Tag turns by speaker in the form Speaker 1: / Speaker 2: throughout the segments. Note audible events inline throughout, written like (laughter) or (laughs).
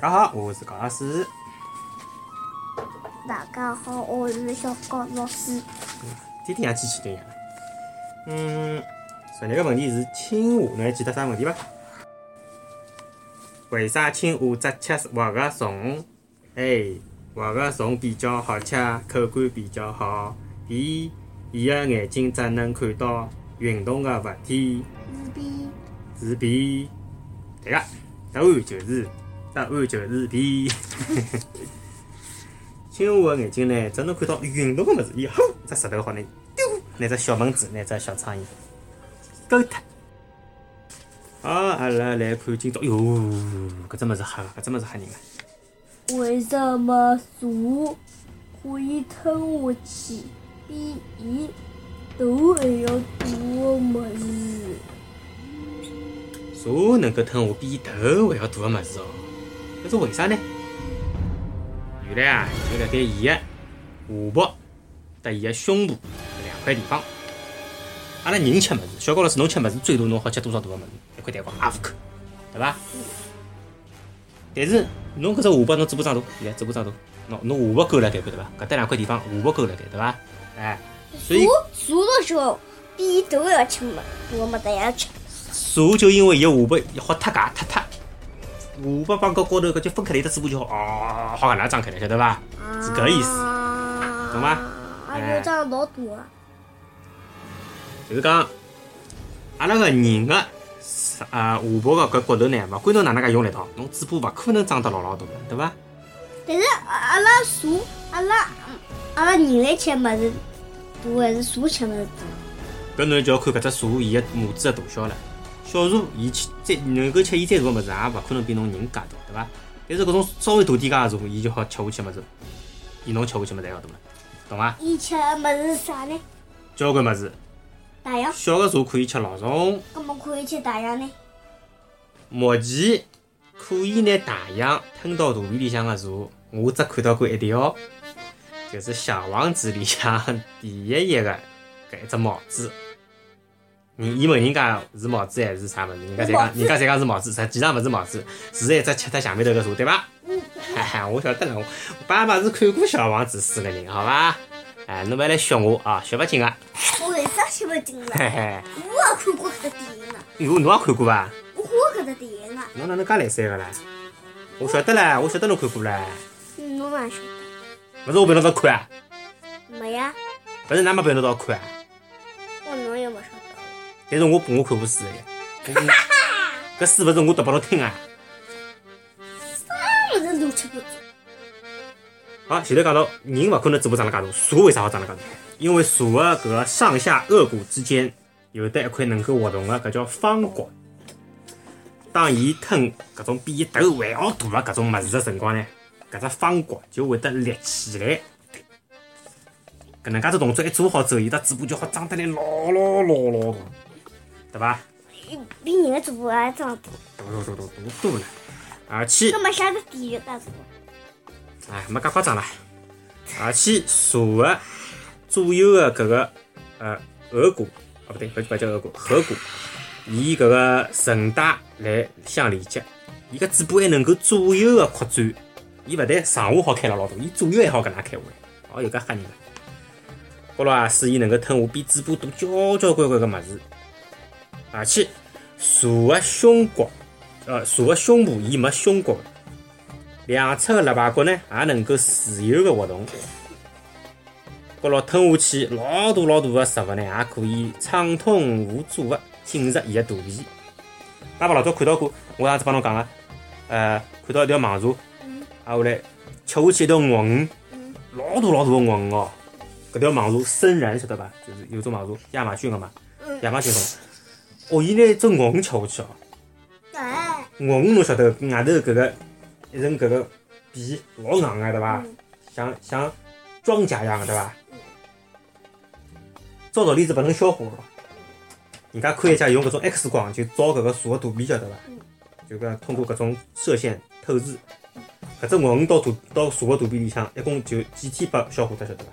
Speaker 1: 大家好，我是高老师。
Speaker 2: 大家好，我是小高老师。
Speaker 1: 天天像机器人一样。嗯，昨日个问题是青蛙，侬还记得啥问题伐？为啥青蛙只吃活个虫哎活个虫比较好吃，口感比较好。B. 伊个眼睛只能看到运动个物体。
Speaker 2: 是 B。
Speaker 1: 是 B。对个，答案就是答案就是 B。青蛙的眼睛呢，只能看到运动个物事，以后只石头好呢丢，拿只小蚊子，拿只小苍蝇勾脱。好，阿拉来看今朝，哟，搿只物事吓，搿只物事吓人个。
Speaker 2: 为什么蛇可以吞下去比伊头还要大个物事？
Speaker 1: 树能够吞下比伊头还要大个物事哦，搿是为啥呢？原来啊，就辣盖伊个下部搭伊个胸部搿两块地方。阿拉人吃物事，小高老师侬吃物事最多侬好吃多少大个物事？一块蛋糕也勿够，对伐？但是侬搿只下巴侬嘴巴张大，现在嘴巴张大，侬侬下巴够辣盖对伐？搿搭两块地方下巴够辣盖对伐？哎，所以
Speaker 2: 树的时候比伊头还要吃么？我没得要吃。
Speaker 1: 树就因为伊个下巴好脱界脱脱。下巴帮高高头搿就分开来，只嘴巴就好哦，好搿能张开来，晓得伐？是搿意思，懂伐？
Speaker 2: 哎，又长老大个。
Speaker 1: 就是讲，阿拉个人个啊下巴个搿骨头呢，勿管侬哪能介用力道，侬嘴巴勿可能张得老老大个，对伐？
Speaker 2: 但是阿拉蛇，阿拉阿拉人类吃物事大还是蛇吃物事
Speaker 1: 大？搿侬就要看搿只蛇伊个拇指个大小了。小蛇，伊吃再能够吃伊再大个物事，也勿可能比侬人介大，对伐？但是搿种稍微大点介个树，伊就好吃下去物事，比侬吃下去物事还要大了，懂伐？
Speaker 2: 伊吃个物事是啥呢？
Speaker 1: 交关物事。
Speaker 2: 大象。
Speaker 1: 小个蛇可以吃老鼠。
Speaker 2: 搿么可以吃大象呢？
Speaker 1: 目前可以拿大象吞到肚皮里向个树，我只看到过一条，就是《小王子》里向 (laughs) 第一页个搿一只帽子。人伊问人家是帽子还是啥物事？人家侪讲，人家侪讲是帽子，实际上勿是帽子，是一只吃脱墙面头个蛇，对伐？哈哈，(laughs) 我晓得了，我爸爸是看过《小王子》四个人，好伐？哎，侬勿要来学我啊，学勿进啊！
Speaker 2: 我为啥学勿进了？嘿嘿，我也看过搿只电影啊！
Speaker 1: 哟，侬也看过伐？
Speaker 2: 我看过搿只电影啊！
Speaker 1: 侬哪能介来三个唻？我晓得唻，我晓得侬看过唻。
Speaker 2: 侬哪晓得？
Speaker 1: 勿是我陪侬一道看啊？
Speaker 2: 没呀。
Speaker 1: 勿是㑚没陪侬一道看啊？但是我我看过书的，(laughs) 搿书勿是我读拨侬听啊。好，前头讲到人勿可能嘴巴长得介大，蛇为啥好长得介大？因为蛇个搿个上下颚骨之间有得一块能够活动个，搿叫方骨。当伊吞搿种比伊头还要大个搿种物事个辰光呢，搿只方骨就会得立起来。搿能介只动作一做好之后，伊只嘴巴就好张得来老老老老大。对伐？
Speaker 2: 比人的嘴巴还长大。
Speaker 1: 大大大大大多了，而且。
Speaker 2: 搿么下个地狱。
Speaker 1: 哎，没介夸张啦。而且蛇个左右个搿个呃颚骨，哦不对，勿勿叫颚骨，颌骨，以搿个韧带来相连接。伊个嘴巴还能够左右个扩展，伊勿但上下好开了老大，伊左右还好搿能开下来，哦，有介吓人个。好了啊，使伊能够吞下比嘴巴大交交关关个物事。而且，蛇个胸骨，呃，树个胸部，伊没胸骨，两侧个肋排骨呢，也能够自由个活动。骨落吞下去，老大老大个食物呢，也可以畅通无阻个进入伊个肚皮。爸爸老早看到过，我上次帮侬讲个，呃，看到一条蟒蛇，啊，后来吃下去一条鳄鱼，老大老大个鳄鱼哦。搿条蟒蛇生然晓得伐？就是有种蟒蛇，亚马逊个嘛，亚马逊种。哦，伊拿只鳄鱼吃下去哦。
Speaker 2: 哎。
Speaker 1: 鳄鱼侬晓得外头搿个一层搿个皮老硬个对伐？像像装甲一样个对伐？照道理是勿能消化个。人家科学家用搿种 X 光就照搿个蛇个肚皮，晓得伐？就讲通过搿种射线透视，搿只鳄鱼到肚到蛇个肚皮里向，一共就几天拨消化脱，晓得伐？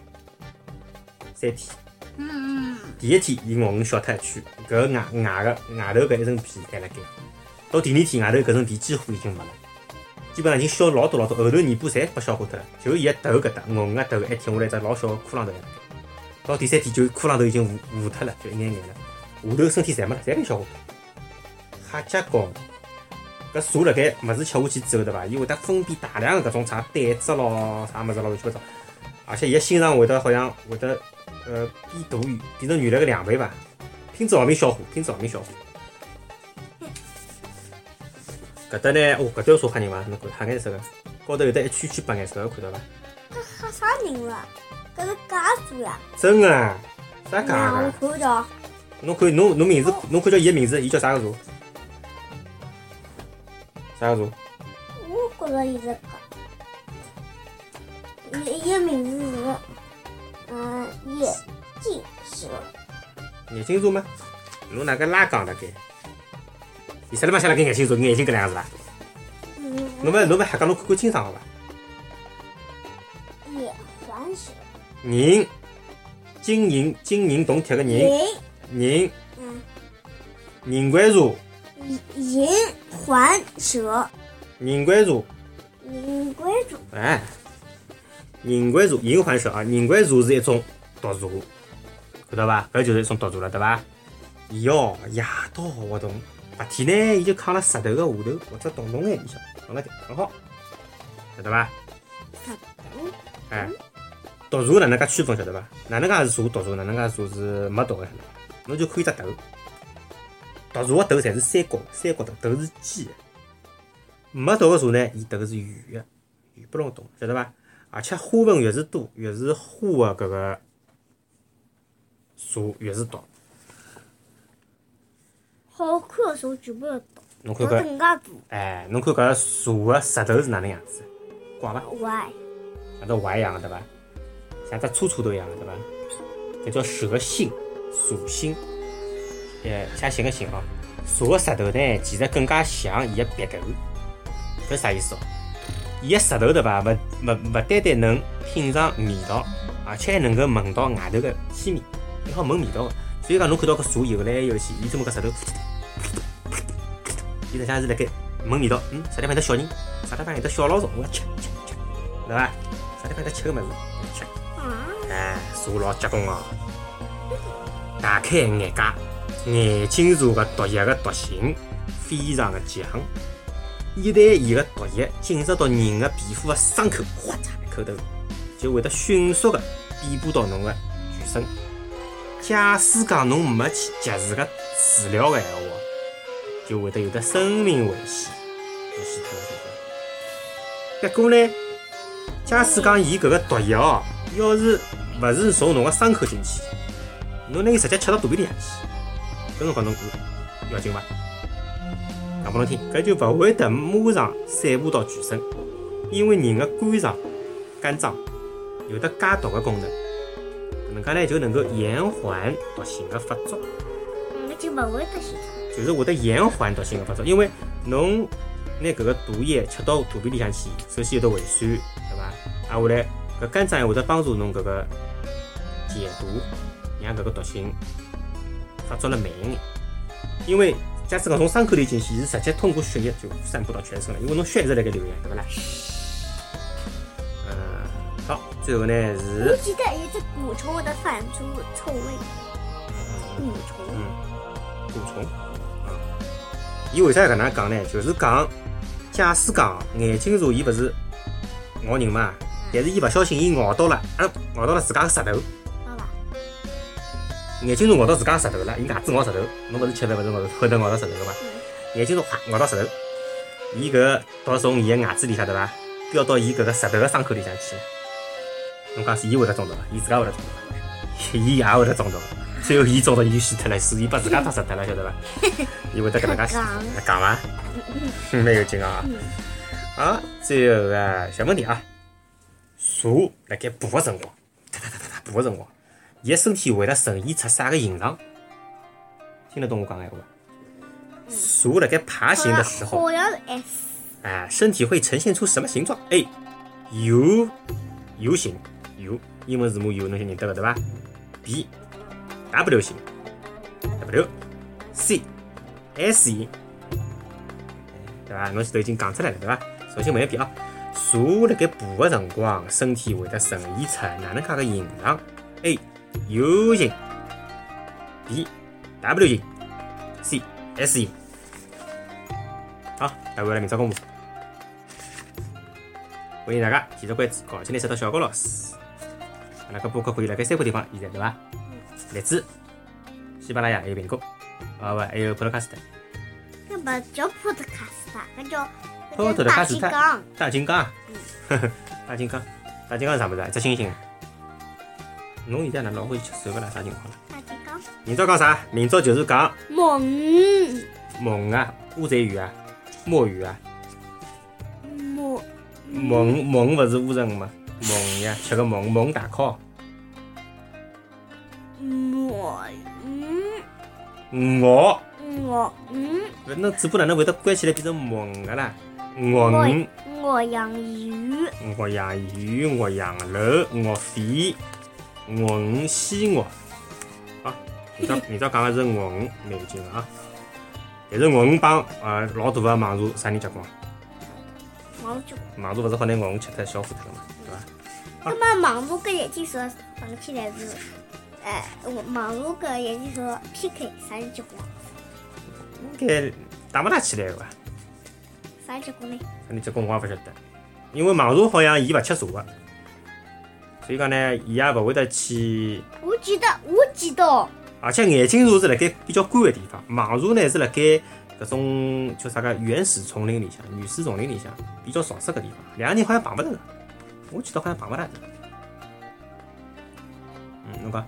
Speaker 1: 三天。第一天，伊鳄鱼小脱一圈，搿外外个外头搿一层皮还辣盖。到第二天，外头搿层皮几乎已经没了。基本上已经消老多老多，后头尾巴侪被消化脱了，就伊个头搿搭硬硬个头还挺下来只老小个窟窿头。到第三天就窟窿头已经糊糊脱了，就一眼眼了，下头身体侪没了，侪被消化脱。瞎结棍！搿蛇辣盖物事吃下去之后，对伐？伊会得分泌大量个搿种啥胆汁咯，啥物事咯，乱七八糟。而且伊个心脏会得好像会得呃变大，变成原来个两倍吧？拼子毫命消化，拼子毫命消化。搿搭呢，哦，搿条蛇吓人伐？侬看黑颜色个，高头有得一圈圈白颜色个，看到伐？
Speaker 2: 搿吓啥人了？搿是假蛇呀！
Speaker 1: 真个啊？啥假
Speaker 2: 呀，
Speaker 1: 个？
Speaker 2: 我看到。
Speaker 1: 侬看侬侬名字，侬看叫伊个名字，伊叫啥个蛇？啥个蛇？
Speaker 2: 我觉着伊是假。伊伊个名字是嗯眼镜蛇。
Speaker 1: 眼镜蛇吗？侬哪个拉杠辣盖？伊啥地方写辣盖眼镜蛇？眼睛搿两个字伐？
Speaker 2: 嗯，
Speaker 1: 侬勿侬勿瞎讲，侬看看清爽好伐？
Speaker 2: 眼环蛇。
Speaker 1: 人，金银金银铜铁个银，
Speaker 2: 银
Speaker 1: 人
Speaker 2: 嗯
Speaker 1: 人环蛇，
Speaker 2: 银环蛇。
Speaker 1: 银环蛇，
Speaker 2: 银环蛇。
Speaker 1: 哎，人关蛇，银环蛇啊，人关蛇是一种毒蛇，看到伐？搿就是一种毒蛇了，对伐？伊哦，夜到活动，白天呢，伊就扛辣石头个下头或者洞洞眼里向，放辣盖刚好，晓得伐？
Speaker 2: 石头。
Speaker 1: 哎，毒蛇哪能介区分晓得伐？哪能介是蛇毒蛇，哪能介蛇是没毒个？侬就看伊只头，毒蛇个头侪是三角三角头，头是尖个。没毒个蛇呢，伊头是圆个，圆不隆咚，晓得伐？而且花纹越是多，越是花的搿个蛇越是毒。
Speaker 2: 好看的蛇全部要毒，
Speaker 1: 侬看搿，
Speaker 2: 更加大。
Speaker 1: 哎，侬看搿蛇的舌头是哪能样子？怪伐？
Speaker 2: 歪。
Speaker 1: 像只歪一样的，对伐？像只粗粗头一样的，对伐？搿叫蛇心，蛇心，呃，写寻个寻哦。蛇的舌头呢，其实更加像伊个鼻头，搿啥意思哦？伊个舌头对伐？勿勿勿单单能品尝味道，而且还能够闻到外头个气味，伊好闻味道个。所以讲，侬看到搿蛇游来游去，伊这么搿舌头，伊实际上是辣盖闻味道。嗯，啥地方有得小人？啥地方有得小老鼠？我要吃吃吃，对伐？啥地方有得吃个物事？吃。哎，蛇老结棍哦！大开眼界，眼镜蛇个毒液个毒性非常的强，一旦伊个毒液进入到人个皮肤个伤口，哗嚓一口头，就会得迅速个遍布到侬个全身。假使讲侬没去及时个治疗个闲话，就会得有的生命危险，危险脱了，不？过呢，假使讲伊搿个毒液哦，要是勿是从侬个伤口进去，侬拿伊直接吃到肚皮里向去，搿辰光侬要紧伐？讲拨侬听，搿就勿会得马上散布到全身，因为人的肝脏、肝脏有得解毒的功能，搿能介呢就能够延缓毒性的发作。
Speaker 2: 那就勿会得死。
Speaker 1: 就是会得延缓毒性的发作，因为侬拿搿个毒液吃到肚皮里向去，首先有得胃酸，对伐？啊下来搿肝脏还会得帮助侬搿个解毒，让搿个毒性发作了慢一眼。因为假使讲从伤口里进去，是直接通过血液就散布到全身了，因为侬血一直辣盖流呀，对勿啦？嗯，好，最后呢
Speaker 2: 我
Speaker 1: 是
Speaker 2: 记得一只蛊虫会得泛出臭味。蛊虫。
Speaker 1: 嗯，蛊虫。啊，伊为啥要搿能讲呢？就是讲，假使讲眼镜蛇伊勿是咬人嘛，但是伊勿小心伊咬到了，啊，咬到了自家个舌头。眼镜蛇咬到自家个舌头了，伊牙齿咬舌头，侬勿是吃饭勿是咬后头咬到舌头个嘛？眼镜蛇哗咬到舌头，伊搿个毒从伊个牙齿里向对伐，飙到伊搿个舌头个伤口里向去了。侬讲是伊会得中毒伐？伊自家会得中毒，伊也会得中毒。最后伊中毒伊就死脱了，是伊把自家毒死脱了，晓得伐？(laughs) 伊会得搿能介死
Speaker 2: 讲
Speaker 1: 讲伐？蛮有劲啊！好，最后个小问题啊，蛇辣盖爬个辰光，哒哒哒哒哒爬个辰光，伊个身体会得呈现出啥个形状？听得懂我讲闲话伐？蛇辣盖爬行的时候，
Speaker 2: 好像是 S。
Speaker 1: 啊，身体会呈现出什么形状？A. U U 型，U 英文字母 U 侬就认得个对伐？B. W 型，W。C. S 型，对伐？侬前头已经讲出来了对伐？重新问一遍啊，蛇辣盖爬个辰光，身体会得呈现出哪能介个形状？A. U 型，B. W 型，C. S 型。好，来回来明朝公布。欢迎大家继续关注搞起来识到小高老师。阿拉个播客可以辣盖三个地方现在对伐？荔枝、喜马拉雅还有苹果，啊勿还有 Podcast。
Speaker 2: 搿勿叫 podcast，搿叫
Speaker 1: 哦，
Speaker 2: 搿叫大金刚。
Speaker 1: 大金刚，呵呵，大金刚，大金刚是啥物事啊？一只猩猩。侬现在哪老欢喜吃手个啦？啥情况啦？明朝讲啥？明朝就是讲
Speaker 2: 梦
Speaker 1: 蒙啊，乌贼鱼啊，墨鱼啊，
Speaker 2: 墨
Speaker 1: 墨鱼墨鱼勿是乌贼鱼吗？蒙呀，吃个墨鱼墨鱼大烤，
Speaker 2: 梦嗯
Speaker 1: 鹅。
Speaker 2: 我嗯
Speaker 1: 搿侬嘴巴哪能会得关起来变成蒙个啦？鹅鱼、
Speaker 2: 我养鱼
Speaker 1: 鹅养鱼、鹅养肉、鹅肺、鹅鱼、鲜鹅。好，明朝明朝讲个是鹅鱼，蛮有劲个啊。但是鹅鱼帮呃老大个蟒蛇啥人结棍啊？
Speaker 2: 盲猪。
Speaker 1: 蟒蛇勿是好拿鹅鱼吃脱消化脱了嘛，对伐？
Speaker 2: 那么盲猪跟眼镜蛇绑起来是，哎，我盲猪跟眼镜蛇 PK，啥人结棍？
Speaker 1: 应该打勿打起来个伐？
Speaker 2: 啥人结棍呢？
Speaker 1: 啥人结棍我也勿晓得，因为蟒蛇好像伊勿吃蛇个，所以讲呢，伊也勿会得去。
Speaker 2: 我记得，我记得，
Speaker 1: 而且眼镜蛇是辣盖比较干个地方，蟒蛇呢是辣盖搿种叫啥个原始丛林里向、原始丛林里向比较潮湿个地方，两个人好像碰勿着个，我记得好像碰勿大着。嗯，侬讲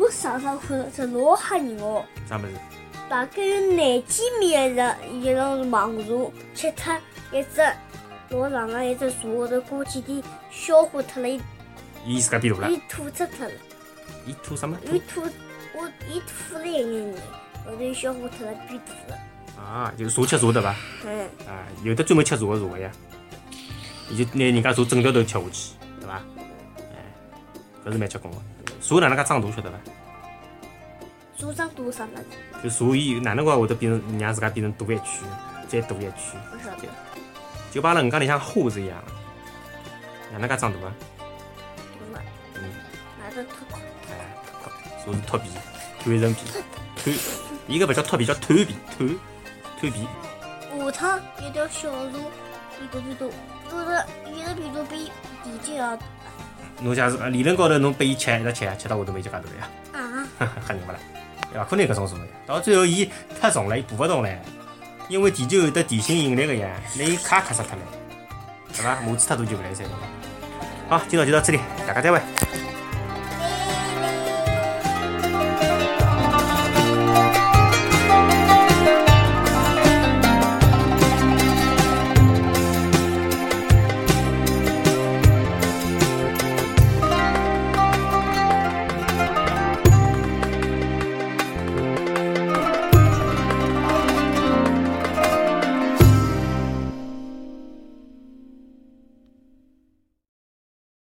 Speaker 2: 我上趟看到只老吓人哦，
Speaker 1: 啥物事？
Speaker 2: 大概有廿几米的一一种蟒蛇，吃脱一只老长的一只蛇后头过几天消化脱了，伊
Speaker 1: 伊自家变大了
Speaker 2: 伊，吐出脱了，
Speaker 1: 伊吐什么？
Speaker 2: 伊吐我伊吐了一眼眼，后头伊消化脱了变大了，
Speaker 1: 啊，就是蛇吃蛇对伐？
Speaker 2: 嗯，
Speaker 1: 啊，有的专门吃蛇个蛇个呀，伊就拿人家蛇整条头吃下去，对伐？哎，搿是蛮结棍个。蛇哪能介长大晓得伐？
Speaker 2: 蛇长大啥物事？
Speaker 1: 就蛇伊哪能介会得变成让自家变成大一圈，再大一圈，
Speaker 2: 不晓得，
Speaker 1: 就帮阿拉鱼缸里向虾是一样个。哪能介长大啊？
Speaker 2: 懂了，
Speaker 1: 嗯，
Speaker 2: 哪只脱壳？
Speaker 1: 哎，蛇是脱皮，短层皮，短，伊搿勿叫脱皮，叫蜕皮，蜕，蜕皮。
Speaker 2: 下趟一条小蛇变大变大，有的有的变大比地精要大
Speaker 1: 侬假如理论高头侬拨伊吃一直吃，吃到下头没就介大了呀，
Speaker 2: 啊！
Speaker 1: 吓人勿啦？勿可能搿种蛇呀，到最后伊太重了，伊爬勿动了，因为地球有得地心引力个呀，拿伊卡卡死脱了，好吧？母子太大就勿来三。好，今朝就到这里，大家再会。